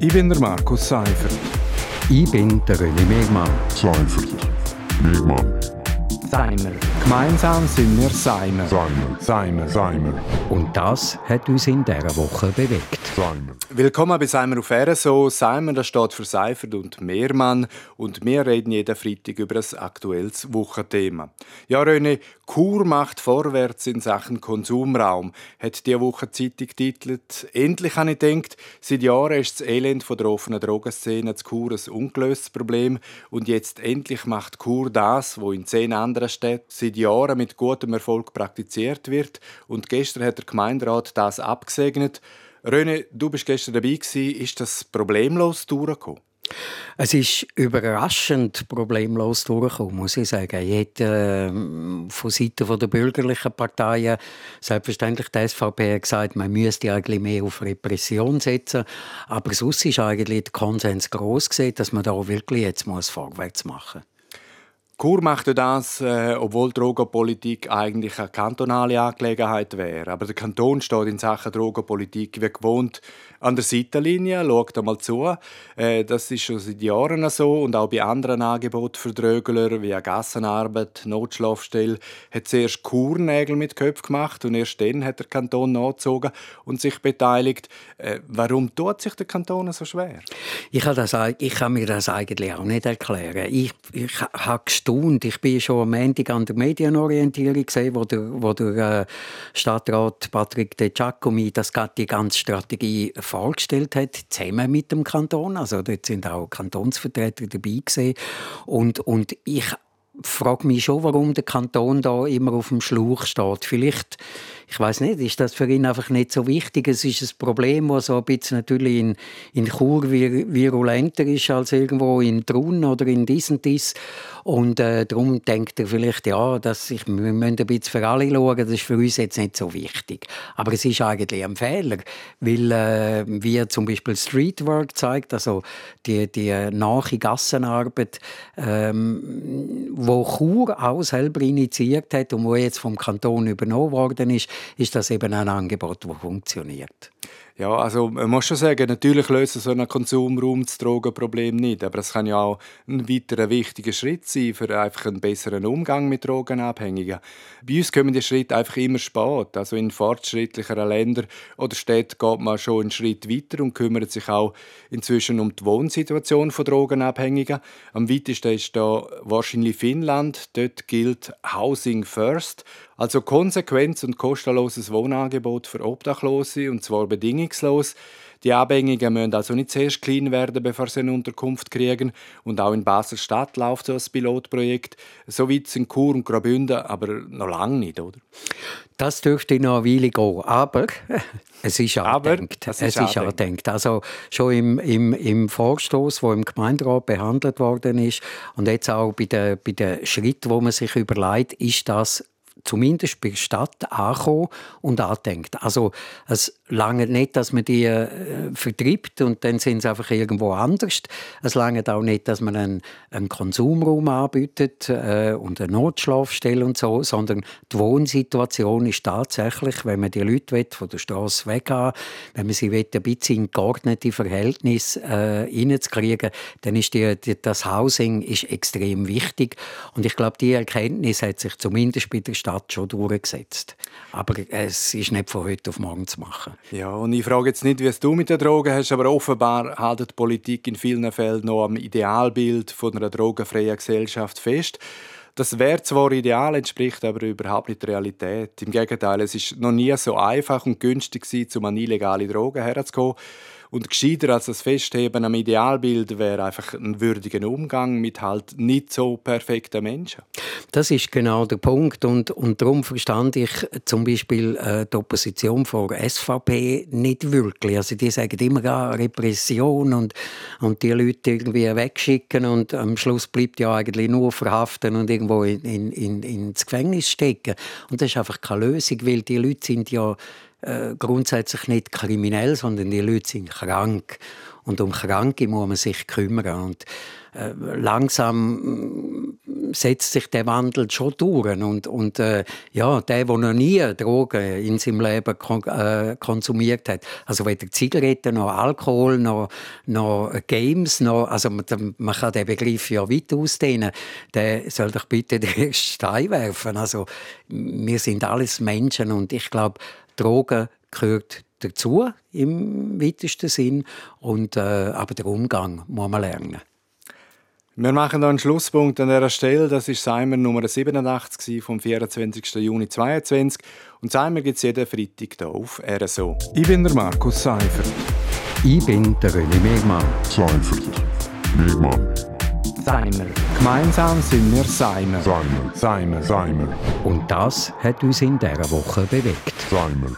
Ich bin der Markus Seifert. Ich bin der René Megmann. Seifert. Megmann. Seimer. Gemeinsam sind wir Seimer. Seimer. Seimer. Seimer. Und das hat uns in dieser Woche bewegt. Seimer. Willkommen bei Seimer auf RSO. Seimer das steht für Seifert und Mehrmann. Und wir reden jeden Freitag über ein aktuelles Wochenthema. Ja, René, Kur macht vorwärts in Sachen Konsumraum, hat diese Woche Zeitung getitelt. Endlich habe ich gedacht, seit Jahren ist das Elend von der offenen Drogenszene zu Kur ein ungelöstes Problem. Und jetzt endlich macht Kur das, was in zehn anderen Städten seit Jahren mit gutem Erfolg praktiziert wird. Und gestern hat der Gemeinderat das abgesegnet. René, du bist gestern dabei gewesen. Ist das problemlos durchgekommen? Es ist überraschend problemlos durchgekommen, muss ich sagen. Ich hätte äh, von Seiten der bürgerlichen Parteien selbstverständlich die SVP gesagt, man müsste eigentlich mehr auf Repression setzen. Aber sonst ist eigentlich der Konsens groß dass man da wirklich jetzt vorwärts machen muss. Kur machte das, äh, obwohl Drogenpolitik eigentlich eine kantonale Angelegenheit wäre. Aber der Kanton steht in Sachen Drogenpolitik wie gewohnt an der Seitenlinie, schaut einmal zu. Äh, das ist schon seit Jahren so und auch bei anderen Angeboten für Drögler wie Gassenarbeit, Notschlafstelle hat zuerst Kurnägel mit Köpfen gemacht und erst dann hat der Kanton nachgezogen und sich beteiligt. Äh, warum tut sich der Kanton so schwer? Ich kann, das, ich kann mir das eigentlich auch nicht erklären. Ich, ich habe gestaunt. Ich bin schon am Montag an der Medienorientierung gesehen, wo der, wo der äh, Stadtrat Patrick De Giacomi das die ganze Strategie vorgestellt hat, zusammen mit dem Kanton. Also dort sind auch Kantonsvertreter dabei gewesen. Und, und ich frage mich schon, warum der Kanton da immer auf dem Schlauch steht. Vielleicht ich weiß nicht, ist das für ihn einfach nicht so wichtig? Es ist ein Problem, das so ein bisschen natürlich in, in Chur virulenter ist als irgendwo in Trun oder in Disentis. Und äh, darum denkt er vielleicht, ja, dass ich, wir müssen ein bisschen für alle schauen, das ist für uns jetzt nicht so wichtig. Aber es ist eigentlich ein Fehler, weil, äh, wie zum Beispiel Streetwork zeigt, also die, die nahe Gassenarbeit, ähm, wo Chur auch selber initiiert hat und wo jetzt vom Kanton übernommen worden ist, ist das eben ein Angebot, das funktioniert. Ja, also man muss schon sagen, natürlich löst so ein Konsumraum das Drogenproblem nicht, aber es kann ja auch ein weiterer wichtiger Schritt sein für einfach einen besseren Umgang mit Drogenabhängigen. Bei uns kommen die Schritte einfach immer spät. Also in fortschrittlicheren Ländern oder Städten geht man schon einen Schritt weiter und kümmert sich auch inzwischen um die Wohnsituation von Drogenabhängigen. Am weitesten ist da wahrscheinlich Finnland. Dort gilt Housing First. Also konsequentes und kostenloses Wohnangebot für Obdachlose, und zwar bedingungslos. Die Abhängigen müssen also nicht zuerst klein werden, bevor sie eine Unterkunft kriegen. Und auch in Basel-Stadt läuft so ein Pilotprojekt. So weit sind Chur und Graubünden, aber noch lange nicht, oder? Das dürfte noch eine Weile gehen. Aber es ist angedenkt. Es ist, angedenkt. Also schon im, im, im Vorstoß, der im Gemeinderat behandelt worden ist und jetzt auch bei den, bei den Schritten, wo man sich überlegt, ist das zumindest bei der Stadt ankommen und andenkt. Also es lange nicht, dass man die äh, vertreibt und dann sind sie einfach irgendwo anders. Es lange auch nicht, dass man einen, einen Konsumraum anbietet äh, und eine Notschlafstelle und so, sondern die Wohnsituation ist tatsächlich, wenn man die Leute will, von der Straße weggehen wenn man sie will, ein bisschen in geordnete Verhältnisse äh, reinzukriegen, dann ist die, die, das Housing ist extrem wichtig und ich glaube, die Erkenntnis hat sich zumindest bei der Stadt schon durchgesetzt. Aber es ist nicht von heute auf morgen zu machen. Ja, und ich frage jetzt nicht, wie es du mit der Droge hast, aber offenbar hält die Politik in vielen Fällen noch am Idealbild von einer drogenfreien Gesellschaft fest. Das wäre zwar ideal, entspricht aber überhaupt nicht der Realität. Im Gegenteil, es ist noch nie so einfach und günstig um an illegale Drogen herzukommen. Und gescheiter als das Festheben am Idealbild wäre einfach ein würdiger Umgang mit halt nicht so perfekten Menschen. Das ist genau der Punkt. Und, und darum verstand ich zum Beispiel äh, die Opposition vor SVP nicht wirklich. Also die sagen immer ja, Repression und, und die Leute irgendwie wegschicken und am Schluss bleibt ja eigentlich nur verhaften und irgendwo in, in, in, ins Gefängnis stecken. Und das ist einfach keine Lösung, weil die Leute sind ja äh, grundsätzlich nicht kriminell, sondern die Leute sind krank. Und um Kranke muss man sich kümmern. Und äh, langsam setzt sich der Wandel schon durch. Und, und äh, ja, der, der noch nie Drogen in seinem Leben kon äh, konsumiert hat, also weder Zigaretten noch Alkohol noch, noch Games, noch, also man, man kann den Begriff ja weit ausdehnen, der soll doch bitte den Stein werfen. Also wir sind alles Menschen und ich glaube, Drogen gehört dazu im weitesten Sinn und äh, aber der Umgang muss man lernen. Wir machen hier einen Schlusspunkt an dieser Stelle. Das ist Seimer Nummer 87 vom 24. Juni 2022. Und Seimer gibt es jeden Freitag hier auf RSO. Ich bin der Markus Seifert. Ich bin der René Megmann. Seifert. Megmann. Seimer. Gemeinsam sind wir Seimer. Seimer. Seimer. Seimer. Und das hat uns in dieser Woche bewegt. Seimer.